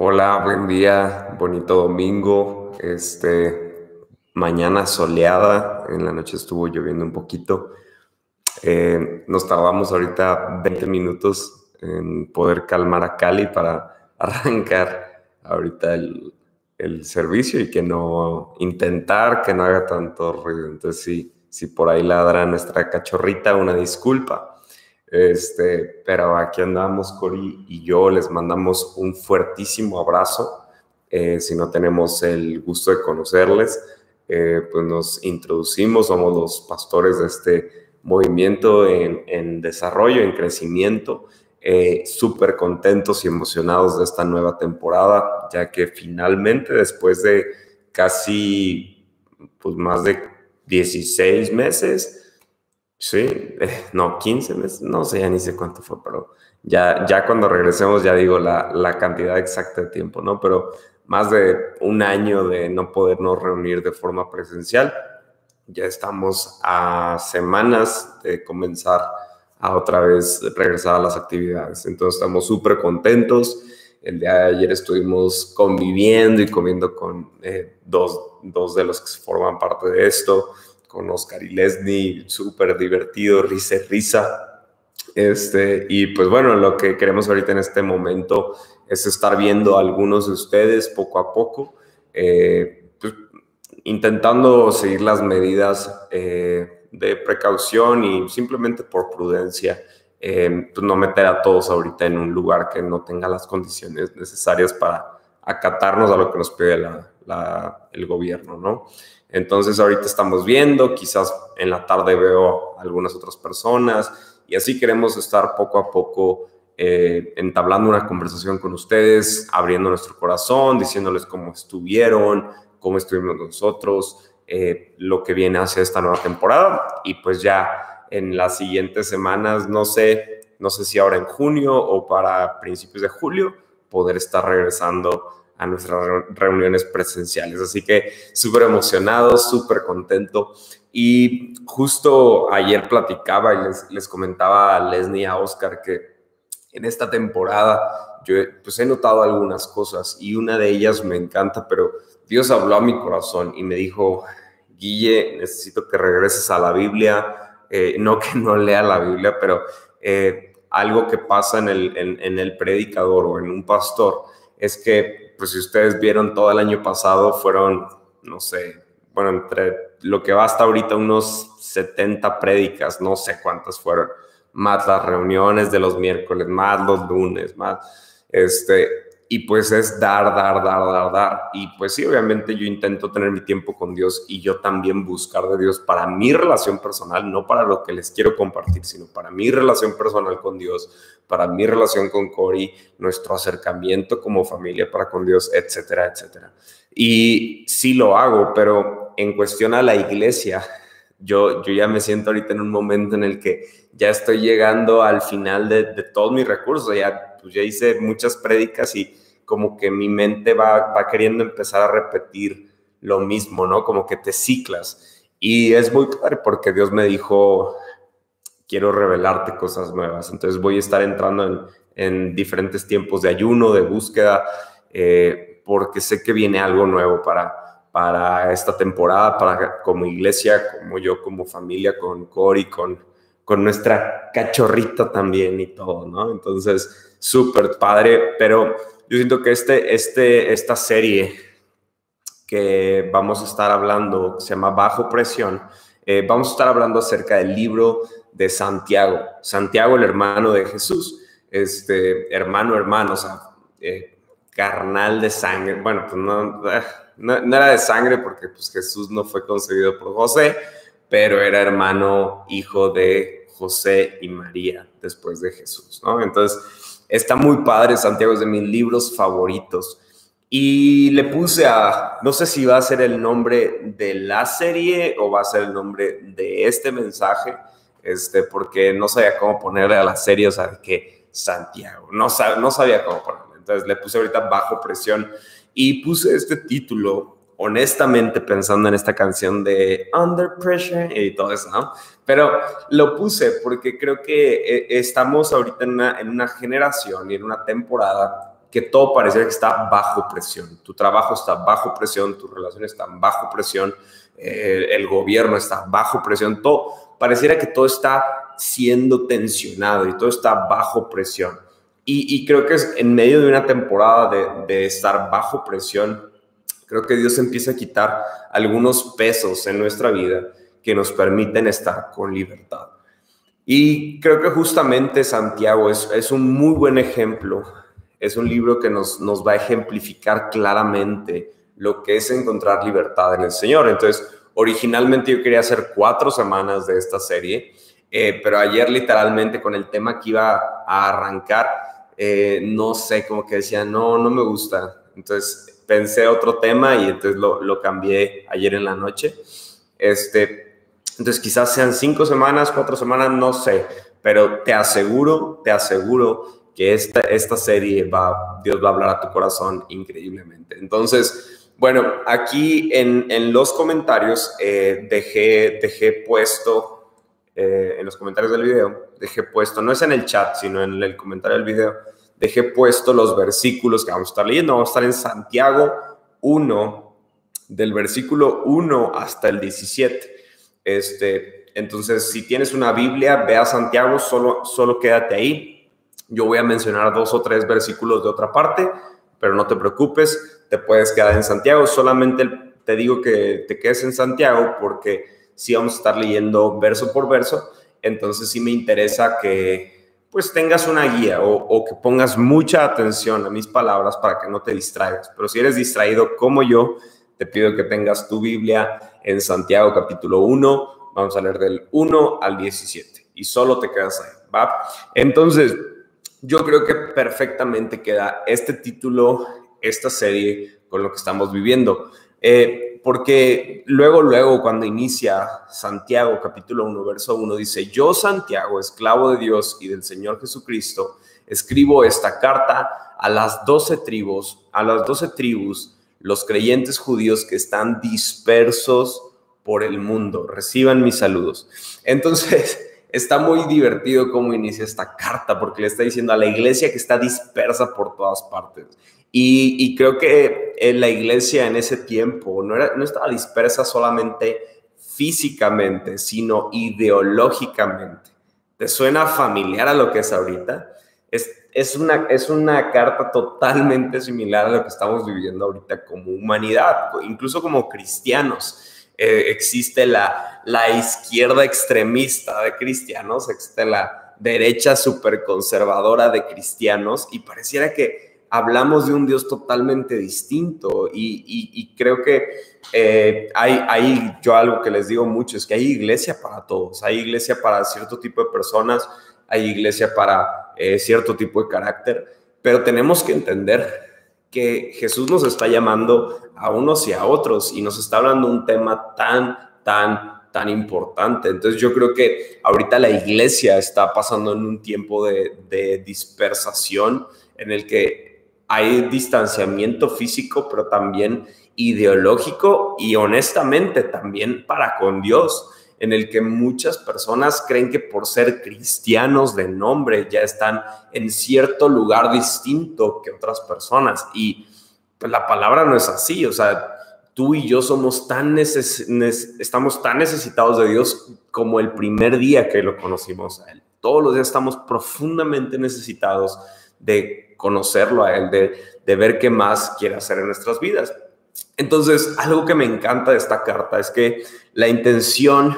Hola, buen día, bonito domingo. Este, mañana soleada, en la noche estuvo lloviendo un poquito. Eh, nos tardamos ahorita 20 minutos en poder calmar a Cali para arrancar ahorita el, el servicio y que no intentar que no haga tanto ruido. Entonces, si por ahí ladra nuestra cachorrita, una disculpa. Este, pero aquí andamos, Cori y yo les mandamos un fuertísimo abrazo. Eh, si no tenemos el gusto de conocerles, eh, pues nos introducimos, somos los pastores de este movimiento en, desarrollo, en crecimiento. Eh, Súper contentos y emocionados de esta nueva temporada, ya que finalmente después de casi, pues más de 16 meses, Sí, no, 15 meses, no sé, ya ni sé cuánto fue, pero ya, ya cuando regresemos ya digo la, la, cantidad exacta de tiempo, ¿no? Pero más de un año de no podernos reunir de forma presencial, ya estamos a semanas de comenzar a otra vez regresar a las actividades. Entonces estamos súper contentos. El día de ayer estuvimos conviviendo y comiendo con eh, dos, dos de los que forman parte de esto con Oscar y Leslie, súper divertido, risa risa. Este, y pues bueno, lo que queremos ahorita en este momento es estar viendo a algunos de ustedes poco a poco, eh, pues, intentando seguir las medidas eh, de precaución y simplemente por prudencia, eh, pues no meter a todos ahorita en un lugar que no tenga las condiciones necesarias para acatarnos a lo que nos pide la, el gobierno, ¿no? Entonces ahorita estamos viendo, quizás en la tarde veo algunas otras personas y así queremos estar poco a poco eh, entablando una conversación con ustedes, abriendo nuestro corazón, diciéndoles cómo estuvieron, cómo estuvimos nosotros, eh, lo que viene hacia esta nueva temporada y pues ya en las siguientes semanas, no sé, no sé si ahora en junio o para principios de julio, poder estar regresando a nuestras reuniones presenciales. Así que súper emocionado, súper contento. Y justo ayer platicaba y les, les, comentaba a Leslie a Oscar que en esta temporada yo pues he notado algunas cosas y una de ellas me encanta, pero Dios habló a mi corazón y me dijo, Guille, necesito que regreses a la Biblia, eh, no que no lea la Biblia, pero eh, algo que pasa en el, en, en el predicador o en un pastor es que pues si ustedes vieron todo el año pasado, fueron, no sé, bueno, entre lo que va hasta ahorita unos 70 prédicas, no sé cuántas fueron, más las reuniones de los miércoles, más los lunes, más, este, y pues es dar, dar, dar, dar, dar. Y pues sí, obviamente yo intento tener mi tiempo con Dios y yo también buscar de Dios para mi relación personal, no para lo que les quiero compartir, sino para mi relación personal con Dios, para mi relación con Cory, nuestro acercamiento como familia para con Dios, etcétera, etcétera. Y sí lo hago, pero en cuestión a la iglesia, yo, yo ya me siento ahorita en un momento en el que ya estoy llegando al final de, de todos mis recursos, ya pues ya hice muchas prédicas y como que mi mente va, va queriendo empezar a repetir lo mismo, ¿no? Como que te ciclas. Y es muy padre porque Dios me dijo, quiero revelarte cosas nuevas. Entonces voy a estar entrando en, en diferentes tiempos de ayuno, de búsqueda, eh, porque sé que viene algo nuevo para, para esta temporada, para como iglesia, como yo, como familia, con Cory, con, con nuestra cachorrita también y todo, ¿no? Entonces, súper padre, pero yo siento que este, este, esta serie que vamos a estar hablando, se llama Bajo Presión, eh, vamos a estar hablando acerca del libro de Santiago, Santiago el hermano de Jesús, este hermano, hermano, o sea, eh, carnal de sangre, bueno, pues no, no, era de sangre porque pues Jesús no fue concebido por José, pero era hermano, hijo de José y María después de Jesús, ¿no? Entonces, Está muy padre, Santiago es de mis libros favoritos. Y le puse a, no sé si va a ser el nombre de la serie o va a ser el nombre de este mensaje, este, porque no sabía cómo ponerle a la serie, o sea, que Santiago, no, no sabía cómo ponerle. Entonces le puse ahorita bajo presión y puse este título honestamente pensando en esta canción de Under Pressure y todo eso, ¿no? Pero lo puse porque creo que eh, estamos ahorita en una, en una generación y en una temporada que todo pareciera que está bajo presión. Tu trabajo está bajo presión, tus relaciones están bajo presión, eh, el gobierno está bajo presión, todo pareciera que todo está siendo tensionado y todo está bajo presión. Y, creo que es en medio de una temporada de, de estar bajo presión, creo que Dios empieza a quitar algunos pesos en nuestra vida que nos permiten estar con libertad. Y creo que justamente Santiago es, es un muy buen ejemplo es un libro que nos, nos va a ejemplificar claramente lo que es encontrar libertad en el Señor. Entonces, originalmente yo quería hacer cuatro semanas de esta serie, eh, pero ayer literalmente con el tema que iba a arrancar, eh, no sé, como que decía, no, no me gusta. Entonces pensé otro tema y entonces lo, lo cambié ayer en la noche. Este, entonces quizás sean cinco semanas, cuatro semanas, no sé, pero te aseguro, te aseguro que esta, esta serie va, Dios va a hablar a tu corazón increíblemente. Entonces, bueno, aquí en, en los comentarios eh, dejé, dejé puesto, eh, en los comentarios del video, dejé puesto, no es en el chat, sino en el comentario del video, dejé puesto los versículos que vamos a estar leyendo. Vamos a estar en Santiago 1, del versículo 1 hasta el 17. Este, entonces, si tienes una Biblia, ve a Santiago, solo, solo quédate ahí yo voy a mencionar dos o tres versículos de otra parte, pero no te preocupes, te puedes quedar en Santiago. Solamente te digo que te quedes en Santiago porque sí vamos a estar leyendo verso por verso. Entonces sí me interesa que pues tengas una guía o, que pongas mucha atención a mis palabras para que no te distraigas. Pero si eres distraído como yo, te pido que tengas tu Biblia en Santiago capítulo 1. Vamos a leer del 1 al 17 y solo te quedas ahí. ¿va? Entonces, yo creo que perfectamente queda este título, esta serie con lo que estamos viviendo. Eh, porque luego, luego, cuando inicia Santiago capítulo 1, verso 1, dice, yo Santiago, esclavo de Dios y del Señor Jesucristo, escribo esta carta a las doce tribus, a las doce tribus, los creyentes judíos que están dispersos por el mundo. Reciban mis saludos. Entonces, está muy divertido cómo inicia esta carta, porque le está diciendo a la iglesia que está dispersa por todas partes. Y, creo que en la iglesia en ese tiempo no, era, no estaba dispersa solamente físicamente, sino ideológicamente. ¿Te suena familiar a lo que es ahorita? Es, es, una, es una carta totalmente similar a lo que estamos viviendo ahorita como humanidad, incluso como cristianos. Eh, existe la, la izquierda extremista de cristianos, existe la derecha superconservadora de cristianos y pareciera que hablamos de un Dios totalmente distinto y, creo que eh, hay, hay, yo algo que les digo mucho, es que hay iglesia para todos, hay iglesia para cierto tipo de personas, hay iglesia para eh, cierto tipo de carácter, pero tenemos que entender que Jesús nos está llamando a unos y a otros y nos está hablando un tema tan, tan, tan importante. Entonces yo creo que ahorita la iglesia está pasando en un tiempo de, dispersación en el que hay distanciamiento físico, pero también ideológico y honestamente también para con Dios en el que muchas personas creen que por ser cristianos de nombre ya están en cierto lugar distinto que otras personas. Y pues, la palabra no es así, o sea, tú y yo somos tan estamos tan necesitados de Dios como el primer día que lo conocimos a Él. Todos los días estamos profundamente necesitados de conocerlo a Él, de, ver qué más quiere hacer en nuestras vidas. Entonces, algo que me encanta de esta carta es que la intención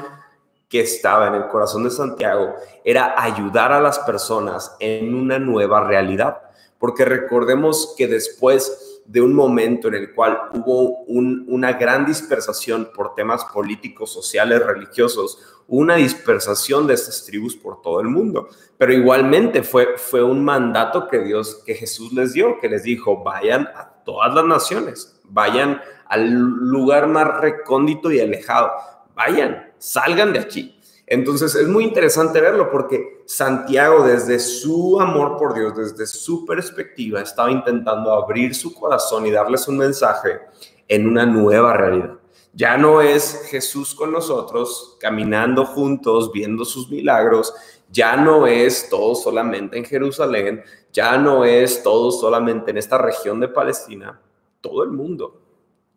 que estaba en el corazón de Santiago era ayudar a las personas en una nueva realidad. Porque recordemos que después de un momento en el cual hubo una gran dispersación por temas políticos, sociales, religiosos, una dispersación de estas tribus por todo el mundo. Pero igualmente fue, fue un mandato que Dios, que Jesús les dio, que les dijo, vayan a todas las naciones, vayan al lugar más recóndito y alejado, vayan, salgan de aquí. Entonces es muy interesante verlo porque Santiago desde su amor por Dios, desde su perspectiva, estaba intentando abrir su corazón y darles un mensaje en una nueva realidad. Ya no es Jesús con nosotros, caminando juntos, viendo sus milagros, ya no es todo solamente en Jerusalén, ya no es todo solamente en esta región de Palestina, todo el mundo.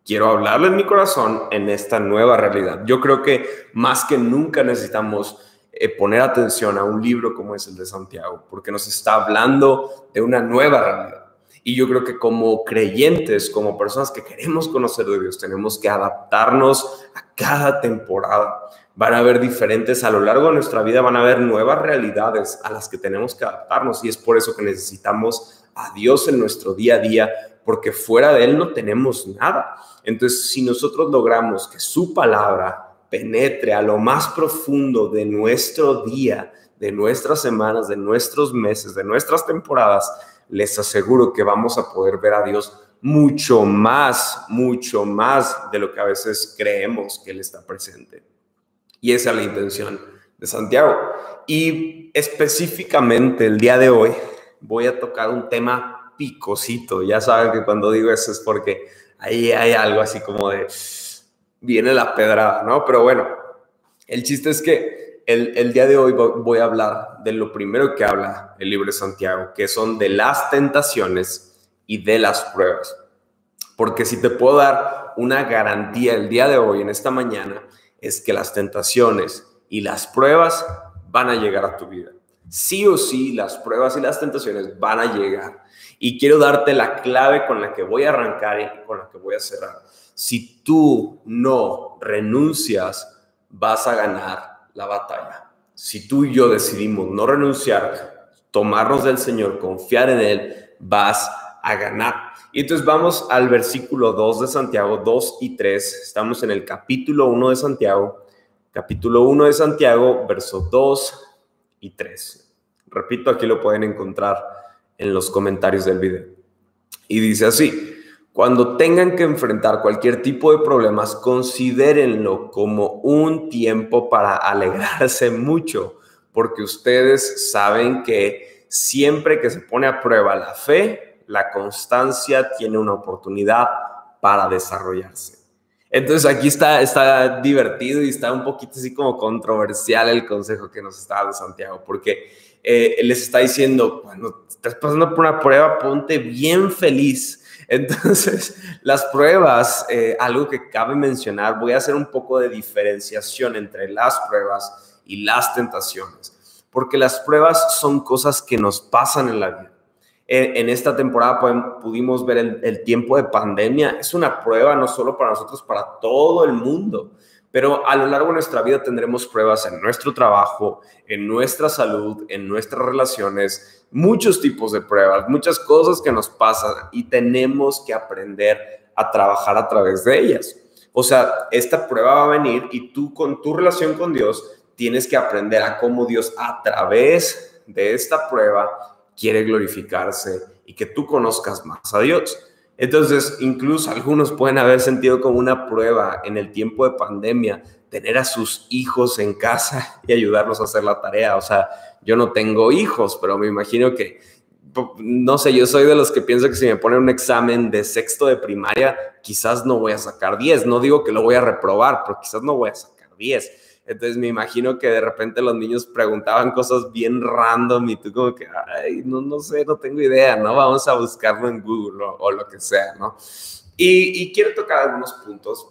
Quiero hablarle en mi corazón en esta nueva realidad. Yo creo que más que nunca necesitamos eh, poner atención a un libro como es el de Santiago, porque nos está hablando de una nueva realidad. Y yo creo que como creyentes, como personas que queremos conocer de Dios, tenemos que adaptarnos a cada temporada. Van a haber diferentes a lo largo de nuestra vida, van a haber nuevas realidades a las que tenemos que adaptarnos y es por eso que necesitamos a Dios en nuestro día a día, porque fuera de Él no tenemos nada. Entonces, si nosotros logramos que su palabra penetre a lo más profundo de nuestro día, de nuestras semanas, de nuestros meses, de nuestras temporadas, les aseguro que vamos a poder ver a Dios mucho más, mucho más de lo que a veces creemos que Él está presente. Y esa es la intención de Santiago. Y específicamente el día de hoy voy a tocar un tema picosito. Ya saben que cuando digo eso es porque ahí hay algo así como de, viene la pedrada, ¿no? Pero bueno, el chiste es que el, día de hoy voy a hablar de lo primero que habla el libro de Santiago, que son de las tentaciones y de las pruebas. Porque si te puedo dar una garantía el día de hoy, en esta mañana, es que las tentaciones y las pruebas van a llegar a tu vida. Sí o sí, las pruebas y las tentaciones van a llegar. Y quiero darte la clave con la que voy a arrancar y con la que voy a cerrar. Si tú no renuncias, vas a ganar la batalla. Si tú y yo decidimos no renunciar, tomarnos del Señor, confiar en Él, vas a ganar. Y entonces vamos al versículo 2 de Santiago, 2 y 3. Estamos en el capítulo 1 de Santiago, capítulo 1 de Santiago, verso 2 y 3. Repito, aquí lo pueden encontrar en los comentarios del video. Y dice así, cuando tengan que enfrentar cualquier tipo de problemas, considérenlo como un tiempo para alegrarse mucho, porque ustedes saben que siempre que se pone a prueba la fe, la constancia tiene una oportunidad para desarrollarse. Entonces aquí está, está divertido y está un poquito así como controversial el consejo que nos está dando Santiago, porque eh, les está diciendo, cuando estás pasando por una prueba, ponte bien feliz entonces, las pruebas, eh, algo que cabe mencionar, voy a hacer un poco de diferenciación entre las pruebas y las tentaciones, porque las pruebas son cosas que nos pasan en la vida. En, esta temporada pudimos ver el tiempo de pandemia, es una prueba no solo para nosotros, para todo el mundo. Pero a lo largo de nuestra vida tendremos pruebas en nuestro trabajo, en nuestra salud, en nuestras relaciones, muchos tipos de pruebas, muchas cosas que nos pasan y tenemos que aprender a trabajar a través de ellas. O sea, esta prueba va a venir y tú con tu relación con Dios tienes que aprender a cómo Dios a través de esta prueba quiere glorificarse y que tú conozcas más a Dios. Entonces, incluso algunos pueden haber sentido como una prueba en el tiempo de pandemia tener a sus hijos en casa y ayudarlos a hacer la tarea. O sea, yo no tengo hijos, pero me imagino que, no sé, yo soy de los que pienso que si me ponen un examen de sexto de primaria, quizás no voy a sacar 10. No digo que lo voy a reprobar, pero quizás no voy a sacar 10 entonces me imagino que de repente los niños preguntaban cosas bien random y tú como que, ay, no, no sé, no tengo idea, ¿no? Vamos a buscarlo en Google o, lo que sea, ¿no? Y, y, quiero tocar algunos puntos.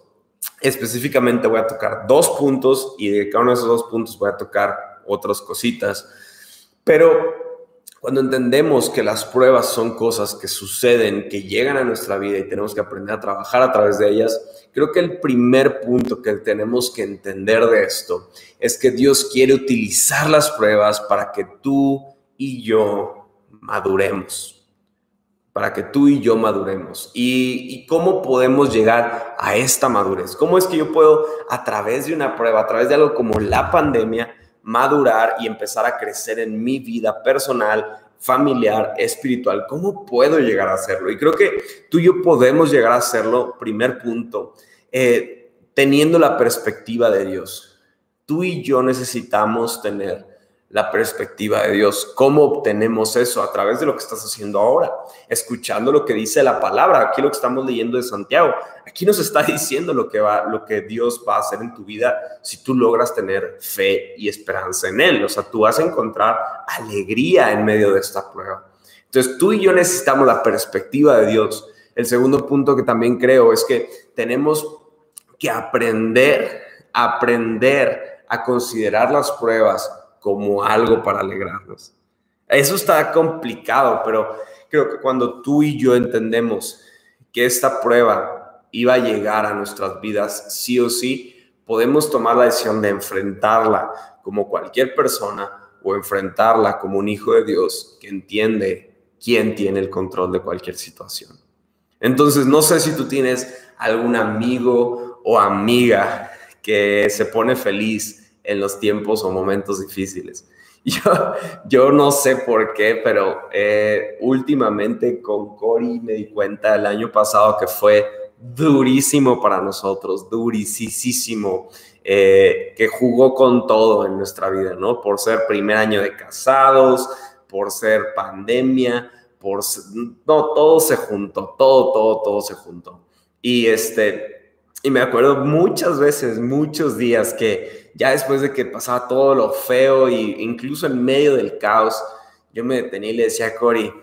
Específicamente voy a tocar dos puntos y de cada uno de esos dos puntos voy a tocar otras cositas. Pero cuando entendemos que las pruebas son cosas que suceden, que llegan a nuestra vida y tenemos que aprender a trabajar a través de ellas, creo que el primer punto que tenemos que entender de esto es que Dios quiere utilizar las pruebas para que tú y yo maduremos, para que tú y yo maduremos. ¿Y, cómo podemos llegar a esta madurez? ¿Cómo es que yo puedo, a través de una prueba, a través de algo como la pandemia, madurar y empezar a crecer en mi vida personal, familiar, espiritual. ¿Cómo puedo llegar a hacerlo? Y creo que tú y yo podemos llegar a hacerlo, primer punto, eh, teniendo la perspectiva de Dios. Tú y yo necesitamos tener la perspectiva de Dios. ¿Cómo obtenemos eso? A través de lo que estás haciendo ahora, escuchando lo que dice la palabra. Aquí lo que estamos leyendo de Santiago. Aquí nos está diciendo lo que va, lo que Dios va a hacer en tu vida si tú logras tener fe y esperanza en Él. O sea, tú vas a encontrar alegría en medio de esta prueba. Entonces tú y yo necesitamos la perspectiva de Dios. El segundo punto que también creo es que tenemos que aprender, aprender a considerar las pruebas como algo para alegrarnos. Eso está complicado, pero creo que cuando tú y yo entendemos que esta prueba iba a llegar a nuestras vidas sí o sí, podemos tomar la decisión de enfrentarla como cualquier persona o enfrentarla como un hijo de Dios que entiende quién tiene el control de cualquier situación. Entonces, no sé si tú tienes algún amigo o amiga que se pone feliz en los tiempos o momentos difíciles. Yo, yo no sé por qué, pero eh, últimamente con Cory me di cuenta el año pasado que fue durísimo para nosotros, durísimo, eh, que jugó con todo en nuestra vida, ¿no? Por ser primer año de casados, por ser pandemia, por... No, todo se juntó, todo, todo, todo se juntó. Y este, y me acuerdo muchas veces, muchos días que ya después de que pasaba todo lo feo e incluso en medio del caos, yo me detenía y le decía a Cory,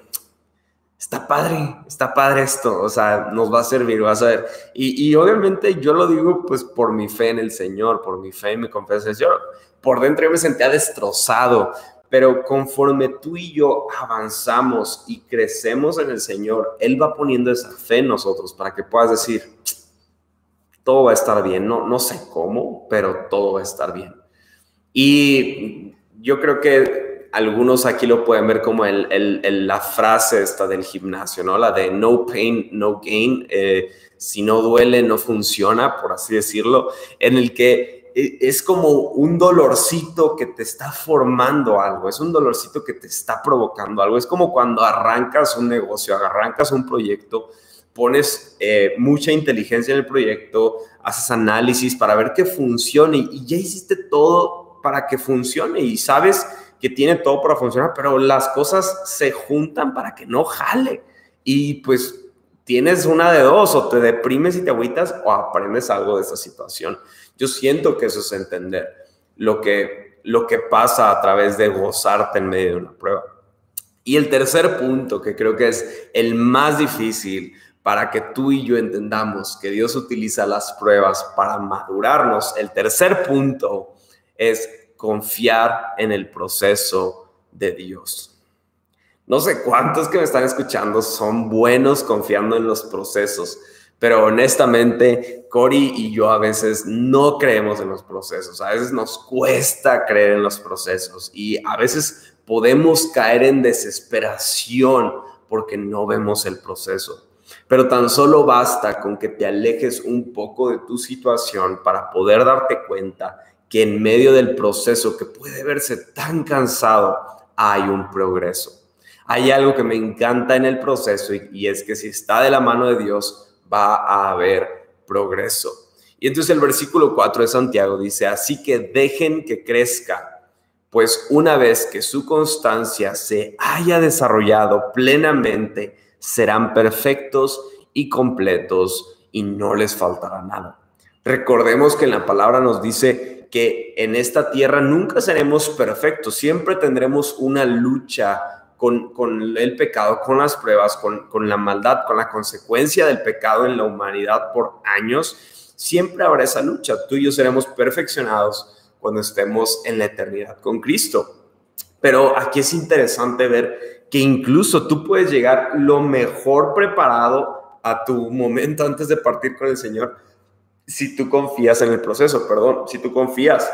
está padre, está padre esto, o sea, nos va a servir, vas a ver. Y, y, obviamente yo lo digo pues por mi fe en el Señor, por mi fe y mi confianza. Yo por dentro yo me sentía destrozado, pero conforme tú y yo avanzamos y crecemos en el Señor, Él va poniendo esa fe en nosotros para que puedas decir, todo va a estar bien, no, no sé cómo, pero todo va a estar bien. Y yo creo que algunos aquí lo pueden ver como el, la frase esta del gimnasio, ¿no? La de no pain, no gain. Eh, si no duele, no funciona, por así decirlo, en el que e, es como un dolorcito que te está formando algo, es un dolorcito que te está provocando algo. Es como cuando arrancas un negocio, arrancas un proyecto, pones eh, mucha inteligencia en el proyecto, haces análisis para ver que funcione y ya hiciste todo para que funcione y sabes que tiene todo para funcionar, pero las cosas se juntan para que no jale. Y pues tienes una de dos, o te deprimes y te agüitas o aprendes algo de esa situación. Yo siento que eso es entender lo que, lo que pasa a través de gozarte en medio de una prueba. Y el tercer punto, que creo que es el más difícil para que tú y yo entendamos que Dios utiliza las pruebas para madurarnos, el tercer punto es confiar en el proceso de Dios. No sé cuántos que me están escuchando son buenos confiando en los procesos, pero honestamente, Cory y yo a veces no creemos en los procesos, a veces nos cuesta creer en los procesos y a veces podemos caer en desesperación porque no vemos el proceso. Pero tan solo basta con que te alejes un poco de tu situación para poder darte cuenta que en medio del proceso que puede verse tan cansado hay un progreso hay algo que me encanta en el proceso y, es que si está de la mano de Dios, va a haber progreso. Y entonces el versículo 4 de Santiago dice, así que dejen que crezca, pues una vez que su constancia se haya desarrollado plenamente, serán perfectos y completos y no les faltará nada. Recordemos que la palabra nos dice que en esta tierra nunca seremos perfectos, siempre tendremos una lucha con, el pecado, con las pruebas, con, la maldad, con la consecuencia del pecado en la humanidad por años, siempre habrá esa lucha. Tú y yo seremos perfeccionados cuando estemos en la eternidad con Cristo. Pero aquí es interesante ver que incluso tú puedes llegar lo mejor preparado a tu momento antes de partir con el Señor si tú confías en el proceso, perdón, si tú confías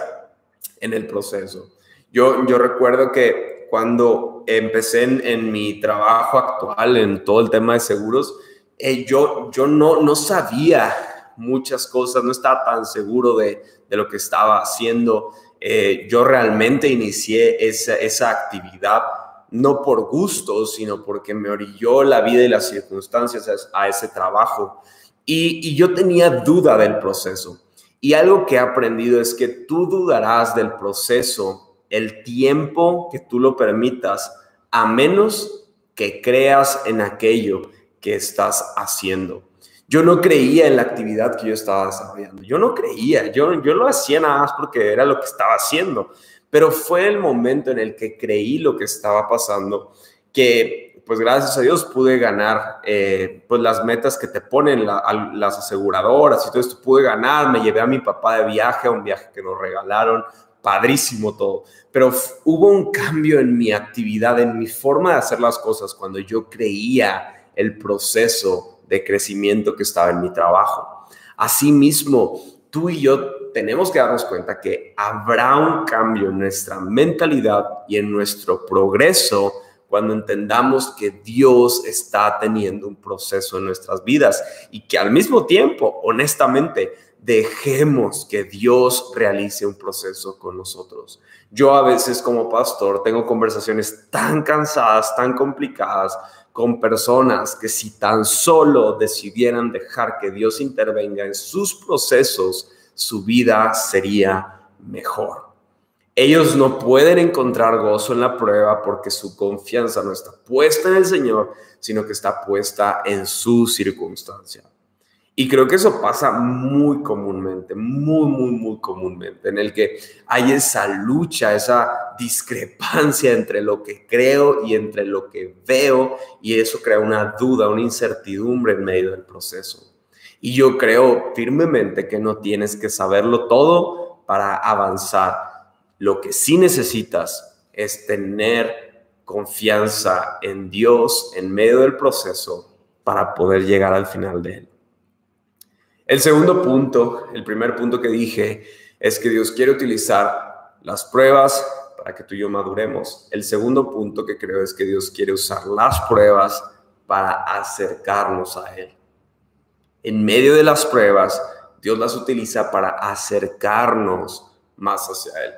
en el proceso. Yo, yo recuerdo que cuando empecé en, mi trabajo actual, en todo el tema de seguros, eh, yo, yo no, no sabía muchas cosas, no estaba tan seguro de, de lo que estaba haciendo. Eh, yo realmente inicié esa, esa actividad no por gusto, sino porque me orilló la vida y las circunstancias a, ese trabajo. Y, yo tenía duda del proceso. Y algo que he aprendido es que tú dudarás del proceso el tiempo que tú lo permitas, a menos que creas en aquello que estás haciendo. Yo no creía en la actividad que yo estaba desarrollando. Yo no creía, yo, yo lo hacía nada más porque era lo que estaba haciendo. Pero fue el momento en el que creí lo que estaba pasando que, pues gracias a Dios pude ganar eh, pues las metas que te ponen las aseguradoras y todo esto. Pude ganar, me llevé a mi papá de viaje, a un viaje que nos regalaron, padrísimo todo, pero hubo un cambio en mi actividad, en mi forma de hacer las cosas cuando yo creía el proceso de crecimiento que estaba en mi trabajo. Asimismo, tú y yo tenemos que darnos cuenta que habrá un cambio en nuestra mentalidad y en nuestro progreso cuando entendamos que Dios está teniendo un proceso en nuestras vidas y que al mismo tiempo, honestamente, dejemos que Dios realice un proceso con nosotros. Yo a veces como pastor tengo conversaciones tan cansadas, tan complicadas con personas que si tan solo decidieran dejar que Dios intervenga en sus procesos, su vida sería mejor. Ellos no pueden encontrar gozo en la prueba porque su confianza no está puesta en el Señor, sino que está puesta en su circunstancia. Y creo que eso pasa muy comúnmente, muy, muy, muy comúnmente, en el que hay esa lucha, esa discrepancia entre lo que creo y entre lo que veo, y eso crea una duda, una incertidumbre en medio del proceso. Y yo creo firmemente que no tienes que saberlo todo para avanzar. Lo que sí necesitas es tener confianza en Dios en medio del proceso para poder llegar al final de él. El segundo punto, el primer punto que dije, es que Dios quiere utilizar las pruebas para que tú y yo maduremos. El segundo punto que creo es que Dios quiere usar las pruebas para acercarnos a Él. En medio de las pruebas, Dios las utiliza para acercarnos más hacia Él.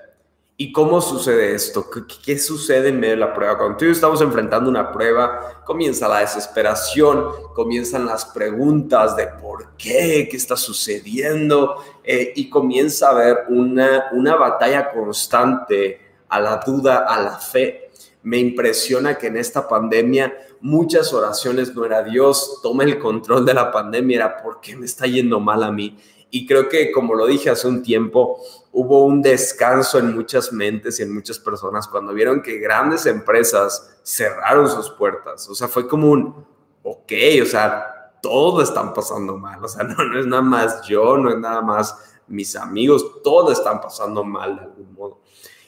¿Y cómo sucede esto? ¿Qué, sucede en medio de la prueba? Cuando tú estamos enfrentando una prueba, comienza la desesperación, comienzan las preguntas de por qué, qué está sucediendo, eh, y comienza a haber una, una batalla constante a la duda, a la fe. Me impresiona que en esta pandemia muchas oraciones no era Dios, toma el control de la pandemia, era por qué me está yendo mal a mí. Y creo que, como lo dije hace un tiempo, hubo un descanso en muchas mentes y en muchas personas cuando vieron que grandes empresas cerraron sus puertas. O sea, fue como un, ok, o sea, todos están pasando mal. O sea, no, es nada más yo, no es nada más mis amigos, todos están pasando mal de algún modo.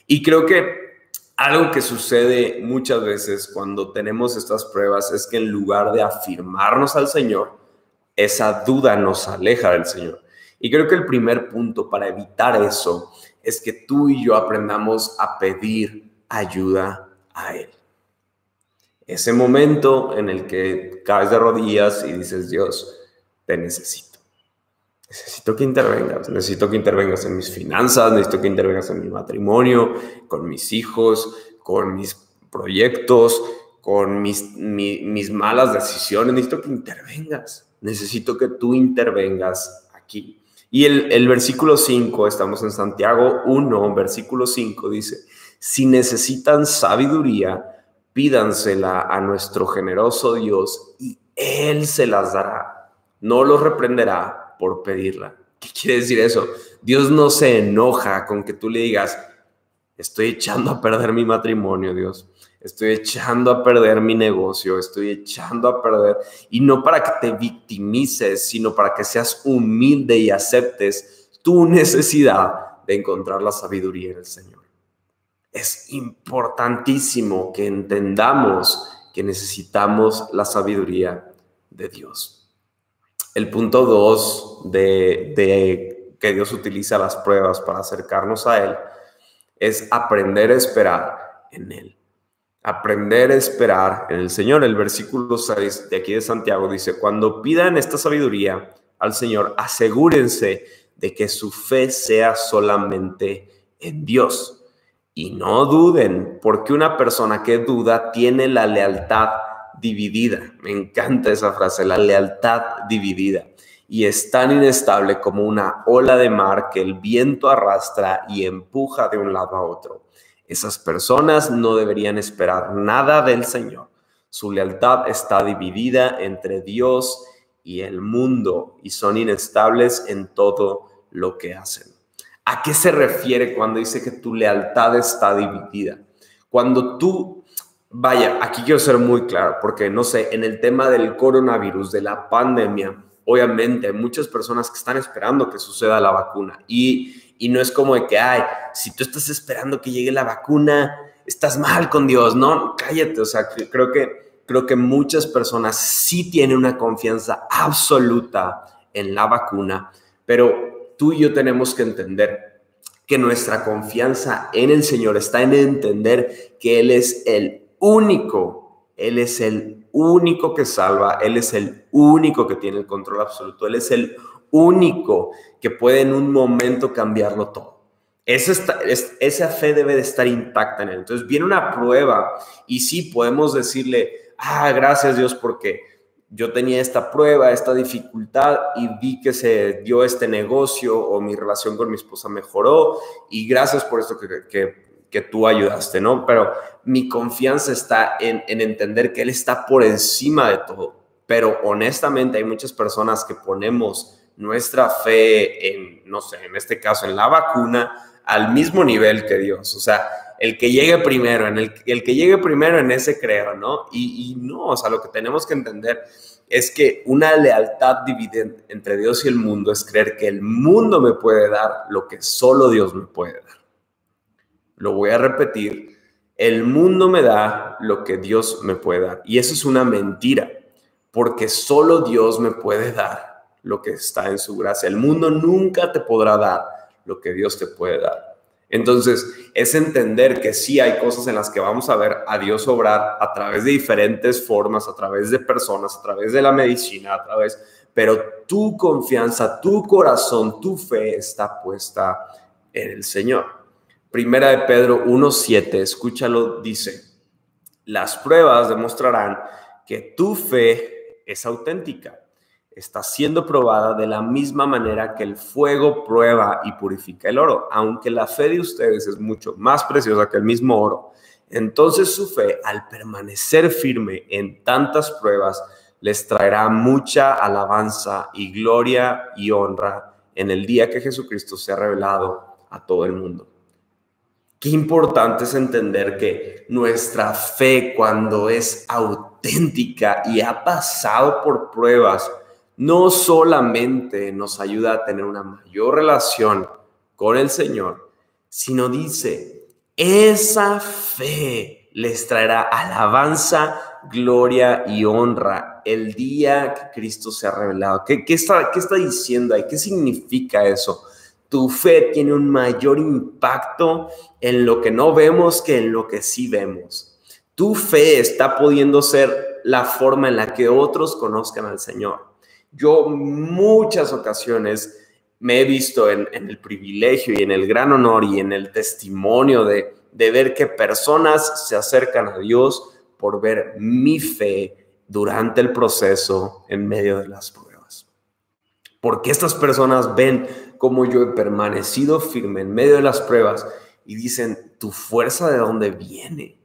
Y creo que algo que sucede muchas veces cuando tenemos estas pruebas es que en lugar de afirmarnos al Señor, esa duda nos aleja del Señor. Y creo que el primer punto para evitar eso es que tú y yo aprendamos a pedir ayuda a Él. Ese momento en el que caes de rodillas y dices, Dios, te necesito. Necesito que intervengas, necesito que intervengas en mis finanzas, necesito que intervengas en mi matrimonio, con mis hijos, con mis proyectos, con mis, mis malas decisiones, necesito que intervengas, necesito que tú intervengas aquí. Y el, versículo 5, estamos en Santiago 1, versículo 5, dice, si necesitan sabiduría, pídansela a nuestro generoso Dios y Él se las dará. No los reprenderá por pedirla. ¿Qué quiere decir eso? Dios no se enoja con que tú le digas, estoy echando a perder mi matrimonio, Dios estoy echando a perder mi negocio, estoy echando a perder, y no para que te victimices, sino para que seas humilde y aceptes tu necesidad de encontrar la sabiduría en el Señor. Es importantísimo que entendamos que necesitamos la sabiduría de Dios. El punto dos de, que Dios utiliza las pruebas para acercarnos a Él es aprender a esperar en Él. Aprender a esperar en el Señor. El versículo 6 de aquí de Santiago dice, cuando pidan esta sabiduría al Señor, asegúrense de que su fe sea solamente en Dios. Y no duden, porque una persona que duda tiene la lealtad dividida. Me encanta esa frase, la lealtad dividida. Y es tan inestable como una ola de mar que el viento arrastra y empuja de un lado a otro. Esas personas no deberían esperar nada del Señor. Su lealtad está dividida entre Dios y el mundo y son inestables en todo lo que hacen. ¿A qué se refiere cuando dice que tu lealtad está dividida? Cuando tú Vaya, aquí quiero ser muy claro, porque no sé, en el tema del coronavirus, de la pandemia, obviamente hay muchas personas que están esperando que suceda la vacuna. Y, y no es como de que, ay, si tú estás esperando que llegue la vacuna, estás mal con Dios, no, cállate, o sea, creo que, creo que muchas personas sí tienen una confianza absoluta en la vacuna, pero tú y yo tenemos que entender que nuestra confianza en el Señor está en entender que Él es el único, Él es el único que salva, Él es el único que tiene el control absoluto, Él es el único que puede en un momento cambiarlo todo. Esa, esa fe debe de estar intacta en Él. Entonces viene una prueba y sí podemos decirle, ah, gracias Dios porque yo tenía esta prueba, esta dificultad y vi que se dio este negocio o mi relación con mi esposa mejoró y gracias por esto que, que que tú ayudaste, ¿no? Pero mi confianza está en, entender que Él está por encima de todo. Pero honestamente hay muchas personas que ponemos nuestra fe en, no sé, en este caso en la vacuna, al mismo nivel que Dios. O sea, el que llegue primero, en el, el que llegue primero en ese creo, ¿no? Y, y no, o sea, lo que tenemos que entender es que una lealtad dividente entre Dios y el mundo es creer que el mundo me puede dar lo que solo Dios me puede dar. Lo voy a repetir. El mundo me da lo que Dios me puede dar. Y eso es una mentira, porque solo Dios me puede dar lo que está en su gracia. El mundo nunca te podrá dar lo que Dios te puede dar. Entonces, es entender que sí hay cosas en las que vamos a ver a Dios obrar a través de diferentes formas, a través de personas, a través de la medicina, a través, pero tu confianza, tu corazón, tu fe está puesta en el Señor. Primera de Pedro 1.7, escúchalo, dice, las pruebas demostrarán que tu fe es auténtica, está siendo probada de la misma manera que el fuego prueba y purifica el oro, aunque la fe de ustedes es mucho más preciosa que el mismo oro. Entonces su fe, al permanecer firme en tantas pruebas, les traerá mucha alabanza y gloria y honra en el día que Jesucristo sea revelado a todo el mundo. Qué importante es entender que nuestra fe cuando es auténtica y ha pasado por pruebas, no solamente nos ayuda a tener una mayor relación con el Señor, sino dice, esa fe les traerá alabanza, gloria y honra el día que Cristo se ha revelado. ¿Qué, está, qué está diciendo ahí? ¿Qué significa eso? Tu fe tiene un mayor impacto en lo que no vemos que en lo que sí vemos. Tu fe está pudiendo ser la forma en la que otros conozcan al Señor. Yo muchas ocasiones me he visto en, el privilegio y en el gran honor y en el testimonio de, de ver que personas se acercan a Dios por ver mi fe durante el proceso en medio de las pruebas. Porque estas personas ven cómo yo he permanecido firme en medio de las pruebas y dicen, ¿tu fuerza de dónde viene?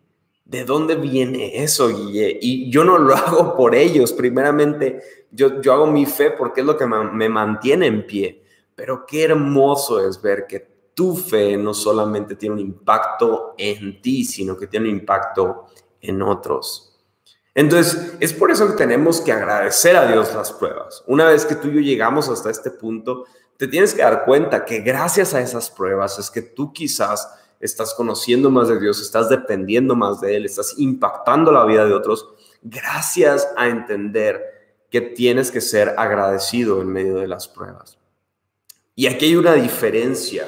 ¿De dónde viene eso, Guille? Y yo no lo hago por ellos, primeramente yo, yo hago mi fe porque es lo que me mantiene en pie, pero qué hermoso es ver que tu fe no solamente tiene un impacto en ti, sino que tiene un impacto en otros. Entonces, es por eso que tenemos que agradecer a Dios las pruebas. Una vez que tú y yo llegamos hasta este punto, te tienes que dar cuenta que gracias a esas pruebas es que tú quizás estás conociendo más de Dios, estás dependiendo más de Él, estás impactando la vida de otros, gracias a entender que tienes que ser agradecido en medio de las pruebas. Y aquí hay una diferencia,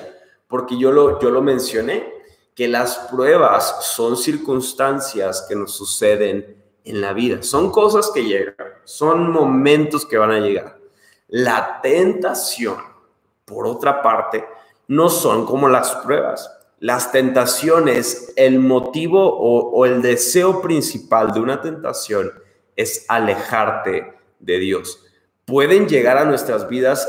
porque yo lo, yo lo mencioné, que las pruebas son circunstancias que nos suceden en la vida, son cosas que llegan, son momentos que van a llegar. La tentación por otra parte, no son como las pruebas. Las tentaciones, el motivo o, el deseo principal de una tentación es alejarte de Dios. Pueden llegar a nuestras vidas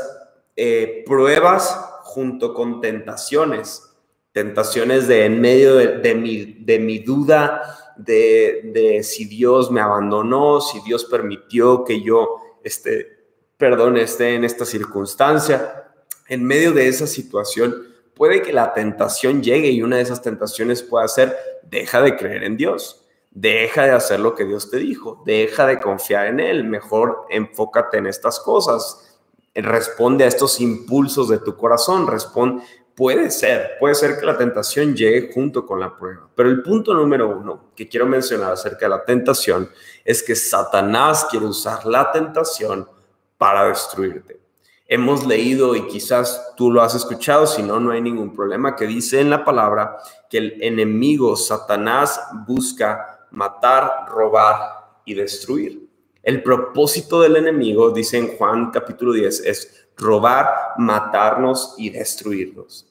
eh, pruebas junto con tentaciones, tentaciones de en medio de, mi, de mi, duda de, de, si Dios me abandonó, si Dios permitió que yo este, perdón, esté en esta circunstancia. En medio de esa situación, puede que la tentación llegue y una de esas tentaciones pueda ser, deja de creer en Dios, deja de hacer lo que Dios te dijo, deja de confiar en Él, mejor enfócate en estas cosas, responde a estos impulsos de tu corazón, responde, puede ser, puede ser que la tentación llegue junto con la prueba, pero el punto número uno que quiero mencionar acerca de la tentación es que Satanás quiere usar la tentación para destruirte. Hemos leído y quizás tú lo has escuchado, si no, no hay ningún problema, que dice en la palabra que el enemigo Satanás busca matar, robar y destruir. El propósito del enemigo, dice en Juan capítulo 10, es robar, matarnos y destruirnos.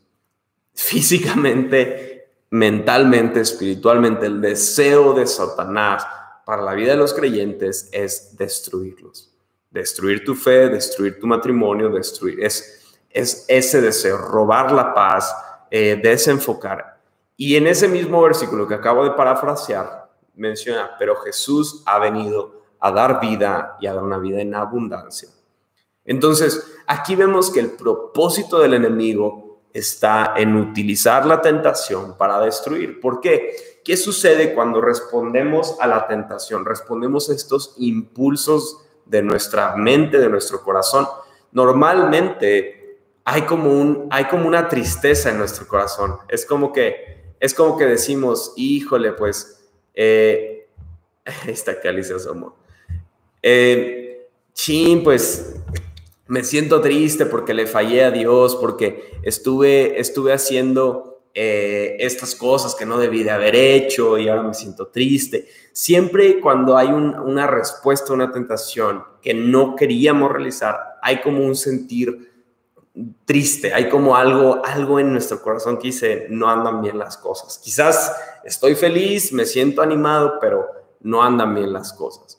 Físicamente, mentalmente, espiritualmente, el deseo de Satanás para la vida de los creyentes es destruirlos. Destruir tu fe, destruir tu matrimonio, destruir. Es, es ese deseo, robar la paz, eh, desenfocar. Y en ese mismo versículo que acabo de parafrasear, menciona, pero Jesús ha venido a dar vida y a dar una vida en abundancia. Entonces, aquí vemos que el propósito del enemigo está en utilizar la tentación para destruir. ¿Por qué? ¿Qué sucede cuando respondemos a la tentación? Respondemos a estos impulsos de nuestra mente, de nuestro corazón. Normalmente hay como, un, hay como una tristeza en nuestro corazón. Es como que, es como que decimos, híjole, pues eh, esta cáliz amor. Eh, chin, pues me siento triste porque le fallé a Dios, porque estuve, estuve haciendo eh, estas cosas que no debí de haber hecho y ahora me siento triste. Siempre cuando hay una respuesta una tentación que no queríamos realizar, hay como un sentir triste, hay como algo, algo en nuestro corazón que dice, no andan bien las cosas. Quizás estoy feliz, me siento animado, pero no andan bien las cosas.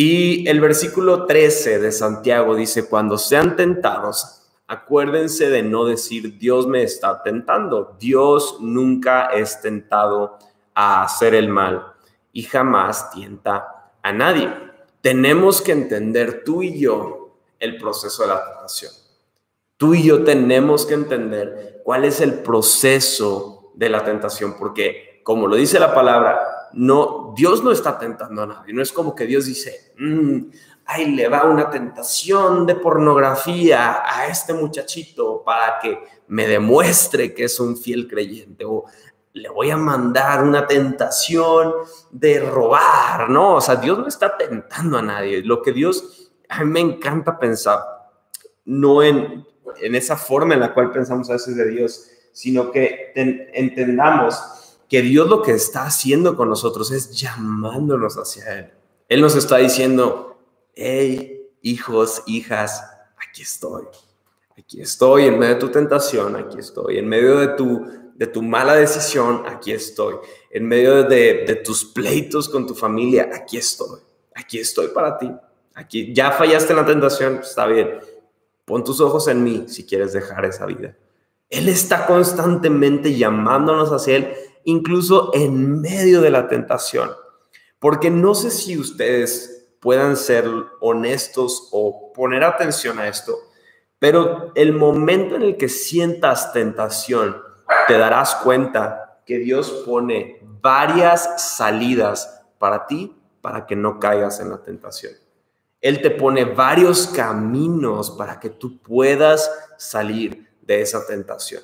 Y el versículo 13 de Santiago dice, cuando sean tentados, acuérdense de no decir, Dios me está tentando. Dios nunca es tentado a hacer el mal y jamás tienta a nadie. Tenemos que entender tú y yo el proceso de la tentación. Tú y yo tenemos que entender cuál es el proceso de la tentación, porque como lo dice la palabra, no, Dios no está tentando a nadie. No es como que Dios dice, mm, ahí le va una tentación de pornografía a este muchachito para que me demuestre que es un fiel creyente. O le voy a mandar una tentación de robar, ¿no? O sea, Dios no está tentando a nadie. Lo que Dios, a mí me encanta pensar, no en en esa forma en la cual pensamos a veces de Dios, sino que entendamos que Dios lo que está haciendo con nosotros es llamándonos hacia Él. Él nos está diciendo, hey, hijos, hijas, aquí estoy. Aquí estoy en medio de tu tentación, aquí estoy. En medio de tu, de tu mala decisión, aquí estoy. En medio de, de tus pleitos con tu familia, aquí estoy. Aquí estoy para ti. Aquí ya fallaste en la tentación, está bien Pon tus ojos en mí si quieres dejar esa vida. Él está constantemente llamándonos hacia Él, incluso en medio de la tentación. Porque no sé si ustedes puedan ser honestos o poner atención a esto, pero el momento en el que sientas tentación, te darás cuenta que Dios pone varias salidas para ti para que no caigas en la tentación. Él te pone varios caminos para que tú puedas salir de esa tentación.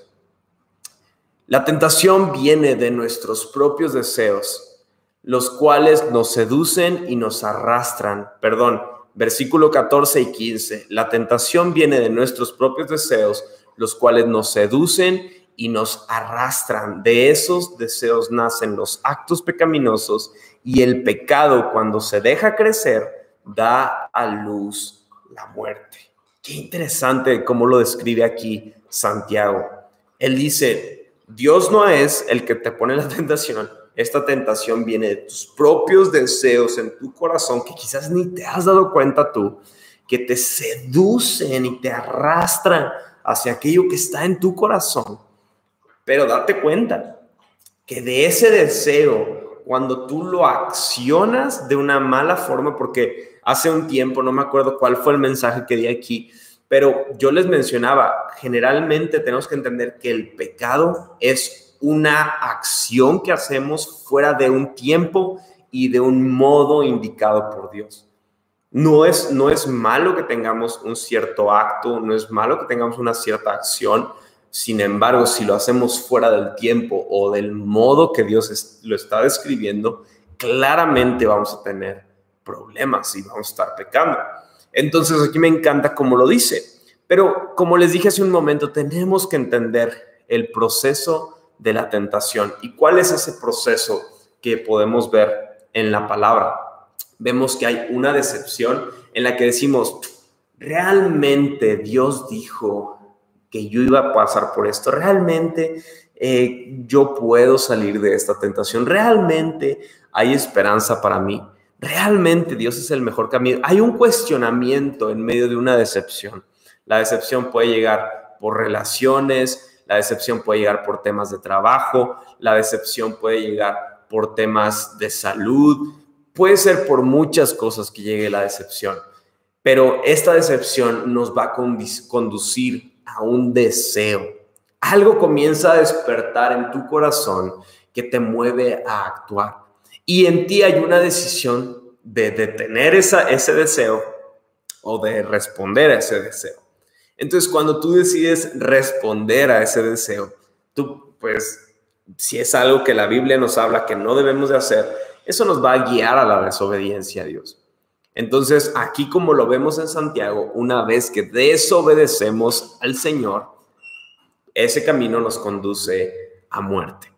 La tentación viene de nuestros propios deseos, los cuales nos seducen y nos arrastran. Perdón, versículo 14 y 15. La tentación viene de nuestros propios deseos, los cuales nos seducen y nos arrastran. De esos deseos nacen los actos pecaminosos y el pecado cuando se deja crecer da a luz la muerte. Qué interesante cómo lo describe aquí Santiago. Él dice, Dios no es el que te pone la tentación. Esta tentación viene de tus propios deseos en tu corazón que quizás ni te has dado cuenta tú, que te seducen y te arrastran hacia aquello que está en tu corazón. Pero date cuenta que de ese deseo, cuando tú lo accionas de una mala forma, porque hace un tiempo, no me acuerdo cuál fue el mensaje que di aquí, pero yo les mencionaba, generalmente tenemos que entender que el pecado es una acción que hacemos fuera de un tiempo y de un modo indicado por Dios. No es, no es malo que tengamos un cierto acto, no es malo que tengamos una cierta acción, sin embargo, si lo hacemos fuera del tiempo o del modo que Dios lo está describiendo, claramente vamos a tener problemas y vamos a estar pecando. Entonces aquí me encanta cómo lo dice. Pero como les dije hace un momento, tenemos que entender el proceso de la tentación. ¿Y cuál es ese proceso que podemos ver en la palabra? Vemos que hay una decepción en la que decimos, realmente Dios dijo que yo iba a pasar por esto, realmente eh, yo puedo salir de esta tentación, realmente hay esperanza para mí, realmente Dios es el mejor camino. Hay un cuestionamiento en medio de una decepción. La decepción puede llegar por relaciones, la decepción puede llegar por temas de trabajo, la decepción puede llegar por temas de salud, puede ser por muchas cosas que llegue la decepción, pero esta decepción nos va a conducir a un deseo. Algo comienza a despertar en tu corazón que te mueve a actuar. Y en ti hay una decisión de detener ese deseo o de responder a ese deseo. Entonces, cuando tú decides responder a ese deseo, tú, pues, si es algo que la Biblia nos habla que no debemos de hacer, eso nos va a guiar a la desobediencia a Dios. Entonces, aquí como lo vemos en Santiago, una vez que desobedecemos al Señor, ese camino nos conduce a muerte.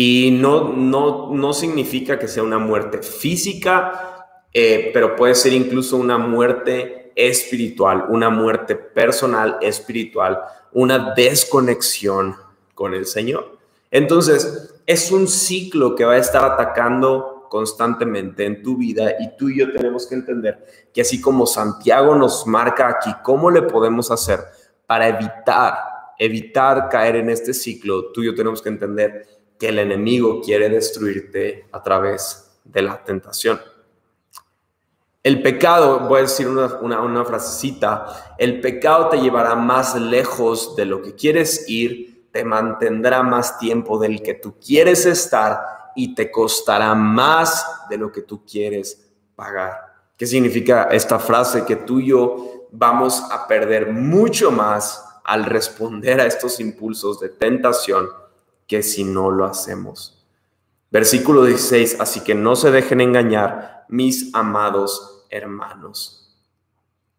Y no, no, no significa que sea una muerte física, eh, pero puede ser incluso una muerte espiritual, una muerte personal espiritual, una desconexión con el Señor. Entonces, es un ciclo que va a estar atacando constantemente en tu vida y tú y yo tenemos que entender que así como Santiago nos marca aquí cómo le podemos hacer para evitar, evitar caer en este ciclo, tú y yo tenemos que entender que el enemigo quiere destruirte a través de la tentación. El pecado, voy a decir una, una, frasecita, el pecado te llevará más lejos de lo que quieres ir, te mantendrá más tiempo del que tú quieres estar y te costará más de lo que tú quieres pagar. ¿Qué significa esta frase? Que tú y yo vamos a perder mucho más al responder a estos impulsos de tentación que si no lo hacemos. Versículo 16, así que no se dejen engañar mis amados hermanos.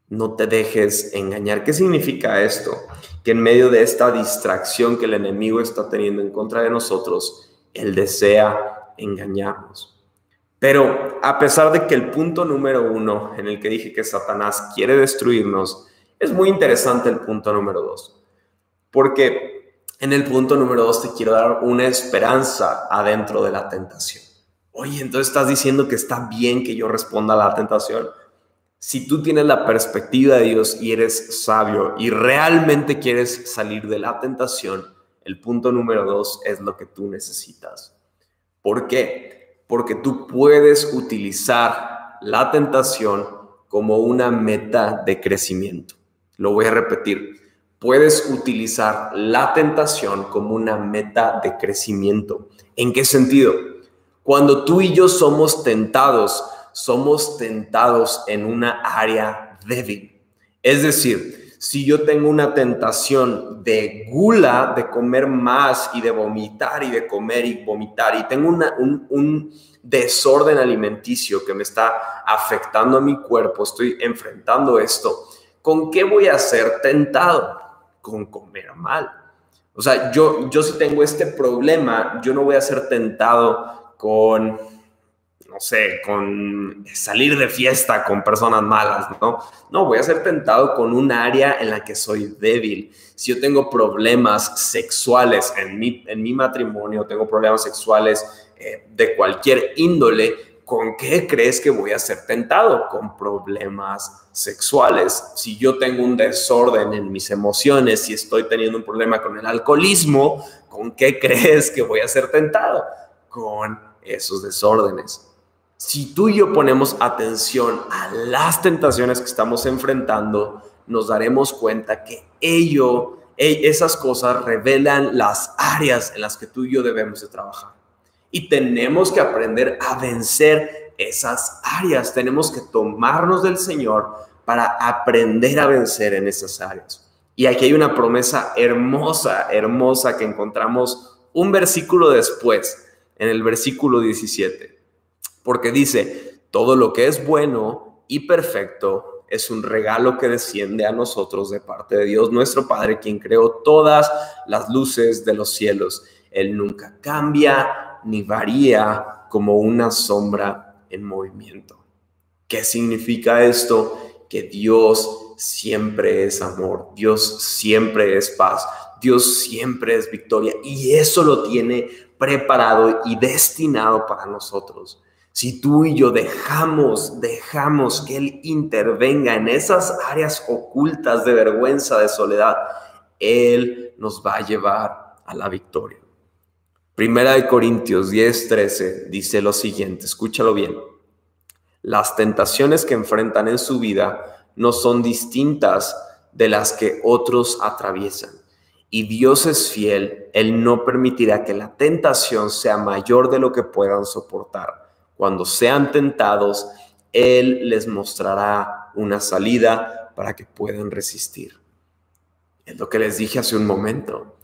No te dejes engañar. ¿Qué significa esto? Que en medio de esta distracción que el enemigo está teniendo en contra de nosotros, él desea engañarnos. Pero a pesar de que el punto número uno en el que dije que Satanás quiere destruirnos, es muy interesante el punto número dos. Porque en el punto número dos te quiero dar una esperanza adentro de la tentación. Oye, entonces estás diciendo que está bien que yo responda a la tentación. Si tú tienes la perspectiva de Dios y eres sabio y realmente quieres salir de la tentación, el punto número dos es lo que tú necesitas. ¿Por qué? Porque tú puedes utilizar la tentación como una meta de crecimiento. Lo voy a repetir. Puedes utilizar la tentación como una meta de crecimiento. ¿En qué sentido? Cuando tú y yo somos tentados, somos tentados en una área débil. Es decir, si yo tengo una tentación de gula, de comer más y de vomitar y de comer y vomitar, y tengo un, un desorden alimenticio que me está afectando a mi cuerpo, estoy enfrentando esto, ¿con qué voy a ser tentado? Con comer mal. O sea, yo, yo si tengo este problema, yo no voy a ser tentado con, no sé, con salir de fiesta con personas malas, ¿no? No, voy a ser tentado con un área en la que soy débil. Si yo tengo problemas sexuales en mi, en mi matrimonio, tengo problemas sexuales eh, de cualquier índole, ¿con qué crees que voy a ser tentado? Con problemas sexuales. Si yo tengo un desorden en mis emociones, si estoy teniendo un problema con el alcoholismo, ¿con qué crees que voy a ser tentado? Con esos desórdenes. Si tú y yo ponemos atención a las tentaciones que estamos enfrentando, nos daremos cuenta que ello, esas cosas revelan las áreas en las que tú y yo debemos de trabajar. Y tenemos que aprender a vencer esas áreas. Tenemos que tomarnos del Señor para aprender a vencer en esas áreas. Y aquí hay una promesa hermosa, hermosa que encontramos un versículo después, en el versículo 17, porque dice, todo lo que es bueno y perfecto es un regalo que desciende a nosotros de parte de Dios, nuestro Padre, quien creó todas las luces de los cielos. Él nunca cambia ni varía como una sombra en movimiento. ¿Qué significa esto? Que Dios siempre es amor, Dios siempre es paz, Dios siempre es victoria y eso lo tiene preparado y destinado para nosotros. Si tú y yo dejamos, dejamos que Él intervenga en esas áreas ocultas de vergüenza, de soledad, Él nos va a llevar a la victoria. Primera de Corintios 10, 13 dice lo siguiente, escúchalo bien. Las tentaciones que enfrentan en su vida no son distintas de las que otros atraviesan. Y Dios es fiel, Él no permitirá que la tentación sea mayor de lo que puedan soportar. Cuando sean tentados, Él les mostrará una salida para que puedan resistir. Es lo que les dije hace un momento.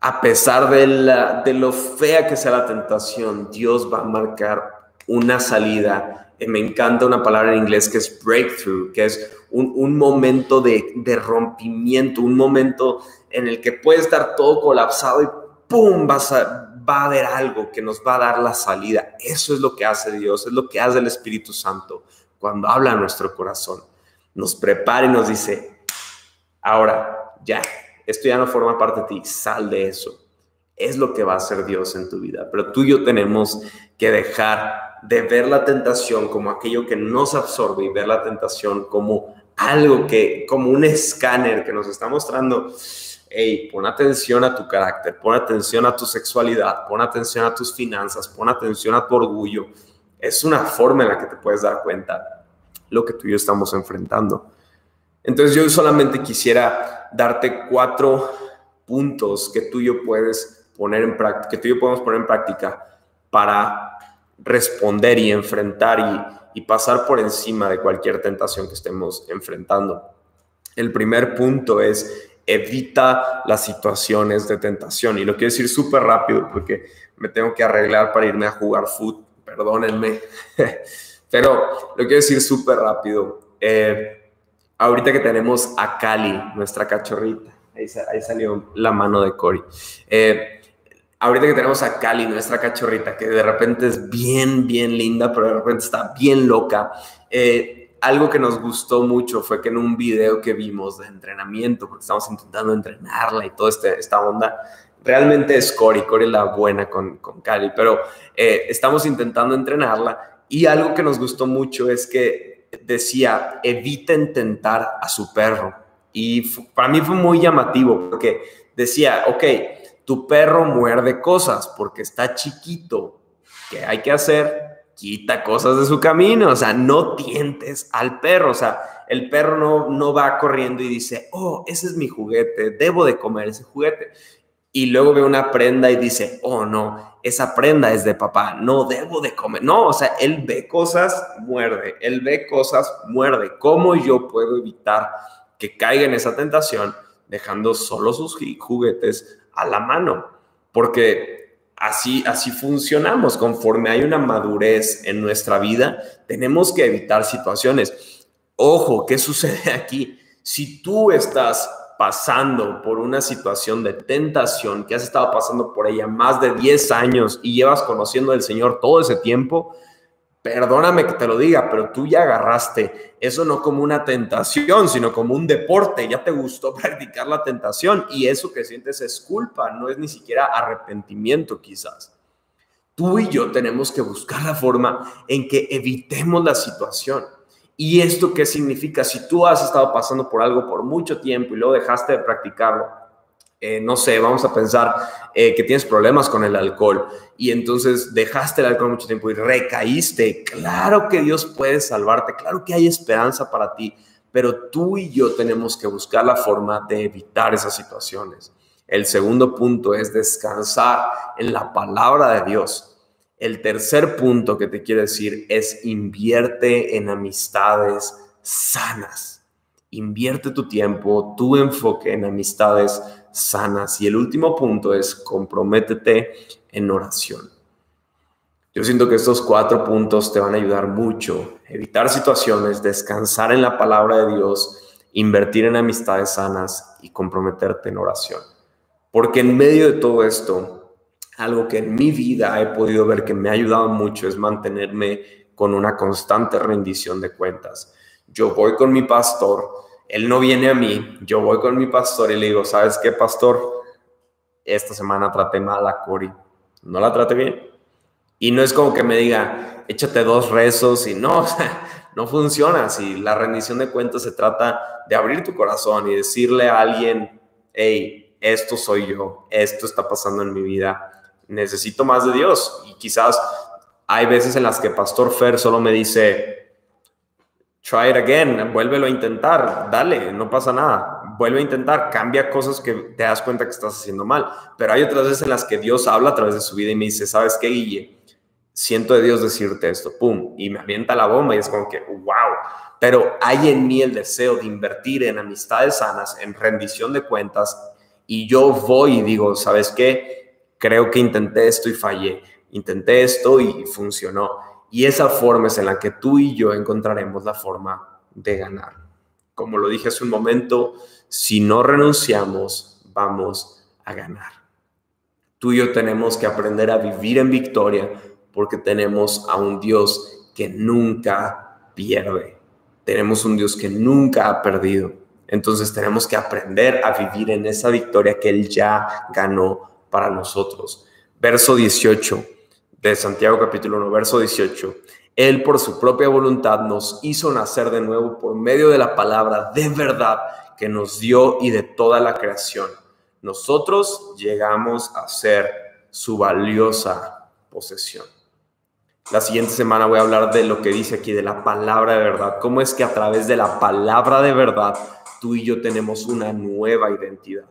A pesar de, la, de lo fea que sea la tentación, Dios va a marcar una salida me encanta una palabra en inglés que es breakthrough, que es un, momento de, de, rompimiento, un momento en el que puede estar todo colapsado y ¡pum! Vas a, va a haber algo que nos va a dar la salida. Eso es lo que hace Dios, es lo que hace el Espíritu Santo cuando habla a nuestro corazón. Nos prepara y nos dice, ahora ya, esto ya no forma parte de ti, sal de eso. Es lo que va a hacer Dios en tu vida. Pero tú y yo tenemos que dejar de ver la tentación como aquello que nos absorbe y ver la tentación como algo que, como un escáner que nos está mostrando, hey, pon atención a tu carácter, pon atención a tu sexualidad, pon atención a tus finanzas, pon atención a tu orgullo. Es una forma en la que te puedes dar cuenta lo que tú y yo estamos enfrentando. Entonces yo solamente quisiera darte cuatro puntos que tú y yo puedes poner en práctica, que tú y yo podemos poner en práctica para responder y enfrentar y, pasar por encima de cualquier tentación que estemos enfrentando. El primer punto es evita las situaciones de tentación. Y lo quiero decir súper rápido porque me tengo que arreglar para irme a jugar fútbol. Perdónenme. Pero lo quiero decir súper rápido. Eh, ahorita que tenemos a Cali, nuestra cachorrita, ahí, salió la mano de Cory. Eh, ahorita que tenemos a Cali, nuestra cachorrita, que de repente es bien, bien linda, pero de repente está bien loca. Eh, algo que nos gustó mucho fue que en un video que vimos de entrenamiento, porque estamos intentando entrenarla y toda este, esta onda, realmente es Cory, Cory la buena con, con Cali, pero eh, estamos intentando entrenarla y algo que nos gustó mucho es que decía, eviten tentar a su perro. Y para mí fue muy llamativo porque decía, ok, tu perro muerde cosas porque está chiquito. ¿Qué hay que hacer? Quita cosas de su camino, o sea, no tientes al perro, o sea, el perro no, no va corriendo y dice, oh, ese es mi juguete, debo de comer ese juguete. Y luego ve una prenda y dice, oh, no, esa prenda es de papá, no debo de comer. No, o sea, él ve cosas, muerde, él ve cosas, muerde. ¿Cómo yo puedo evitar que caiga en esa tentación dejando solo sus juguetes a la mano, porque así, así funcionamos. Conforme hay una madurez en nuestra vida, tenemos que evitar situaciones. Ojo, ¿qué sucede aquí? Si tú estás pasando por una situación de tentación, que has estado pasando por ella más de 10 años y llevas conociendo al Señor todo ese tiempo, perdóname que te lo diga, pero tú ya agarraste eso no como una tentación, sino como un deporte. Ya te gustó practicar la tentación y eso que sientes es culpa, no es ni siquiera arrepentimiento quizás. Tú y yo tenemos que buscar la forma en que evitemos la situación. ¿Y esto qué significa? Si tú has estado pasando por algo por mucho tiempo y luego dejaste de practicarlo, eh, no sé, vamos a pensar eh, que tienes problemas con el alcohol y entonces dejaste el alcohol mucho tiempo y recaíste. Claro que Dios puede salvarte, claro que hay esperanza para ti, pero tú y yo tenemos que buscar la forma de evitar esas situaciones. El segundo punto es descansar en la palabra de Dios. El tercer punto que te quiero decir es invierte en amistades sanas. Invierte tu tiempo, tu enfoque en amistades sanas. Y el último punto es comprométete en oración. Yo siento que estos cuatro puntos te van a ayudar mucho. Evitar situaciones, descansar en la palabra de Dios, invertir en amistades sanas y comprometerte en oración. Porque en medio de todo esto, algo que en mi vida he podido ver que me ha ayudado mucho es mantenerme con una constante rendición de cuentas. Yo voy con mi pastor, él no viene a mí, yo voy con mi pastor y le digo, ¿sabes qué, pastor? Esta semana traté mal a Cori. ¿No la traté bien? Y no es como que me diga, échate dos rezos y no, no funciona. Si la rendición de cuentas se trata de abrir tu corazón y decirle a alguien, hey, esto soy yo, esto está pasando en mi vida, necesito más de Dios. Y quizás hay veces en las que Pastor Fer solo me dice, try it again, vuélvelo a intentar, dale, no pasa nada, vuelve a intentar, cambia cosas que te das cuenta que estás haciendo mal. Pero hay otras veces en las que Dios habla a través de su vida y me dice, ¿sabes qué, Guille? siento de Dios decirte esto, pum, y me avienta la bomba y es como que, wow, pero hay en mí el deseo de invertir en amistades sanas, en rendición de cuentas, y yo voy y digo, ¿sabes qué? Creo que intenté esto y fallé, intenté esto y funcionó. Y esa forma es en la que tú y yo encontraremos la forma de ganar. Como lo dije hace un momento, si no renunciamos, vamos a ganar. Tú y yo tenemos que aprender a vivir en victoria porque tenemos a un Dios que nunca pierde. Tenemos un Dios que nunca ha perdido. Entonces tenemos que aprender a vivir en esa victoria que Él ya ganó para nosotros. Verso 18 de Santiago capítulo 1, verso 18. Él por su propia voluntad nos hizo nacer de nuevo por medio de la palabra de verdad que nos dio y de toda la creación. Nosotros llegamos a ser su valiosa posesión. La siguiente semana voy a hablar de lo que dice aquí, de la palabra de verdad. Cómo es que a través de la palabra de verdad tú y yo tenemos una nueva identidad.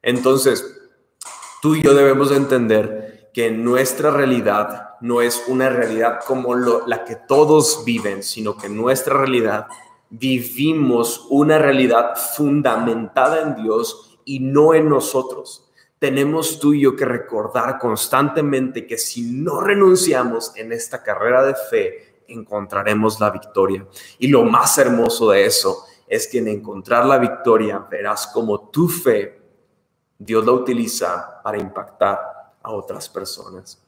Entonces, tú y yo debemos entender que nuestra realidad no es una realidad como la que todos viven, sino que nuestra realidad vivimos una realidad fundamentada en Dios y no en nosotros tenemos tú y yo que recordar constantemente que si no renunciamos en esta carrera de fe, encontraremos la victoria. Y lo más hermoso de eso es que en encontrar la victoria verás como tu fe Dios la utiliza para impactar a otras personas.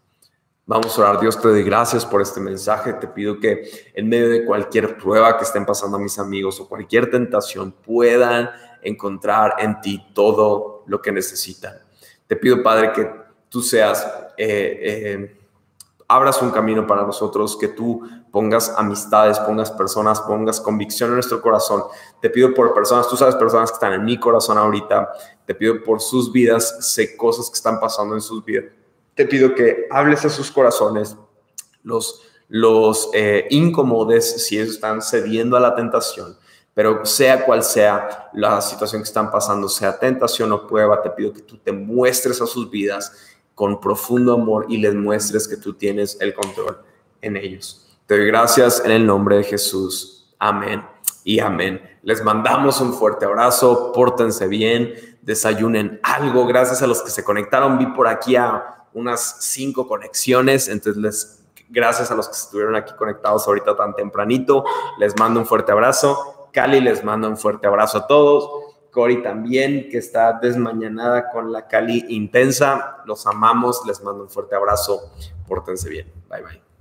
Vamos a orar. Dios te doy gracias por este mensaje. Te pido que en medio de cualquier prueba que estén pasando mis amigos o cualquier tentación puedan encontrar en ti todo lo que necesitan. Te pido, Padre, que tú seas, eh, eh, abras un camino para nosotros, que tú pongas amistades, pongas personas, pongas convicción en nuestro corazón. Te pido por personas, tú sabes, personas que están en mi corazón ahorita, te pido por sus vidas, sé cosas que están pasando en sus vidas. Te pido que hables a sus corazones, los, los eh, incomodes si ellos están cediendo a la tentación pero sea cual sea la situación que están pasando, sea tentación o prueba, te pido que tú te muestres a sus vidas con profundo amor y les muestres que tú tienes el control en ellos. Doy gracias en el nombre de Jesús. Amén y amén. Les mandamos un fuerte abrazo, pórtense bien, desayunen algo. Gracias a los que se conectaron, vi por aquí a unas cinco conexiones, entonces les gracias a los que estuvieron aquí conectados ahorita tan tempranito. Les mando un fuerte abrazo Cali les manda un fuerte abrazo a todos. Cori también, que está desmañanada con la Cali intensa. Los amamos, les mando un fuerte abrazo. Pórtense bien. Bye bye.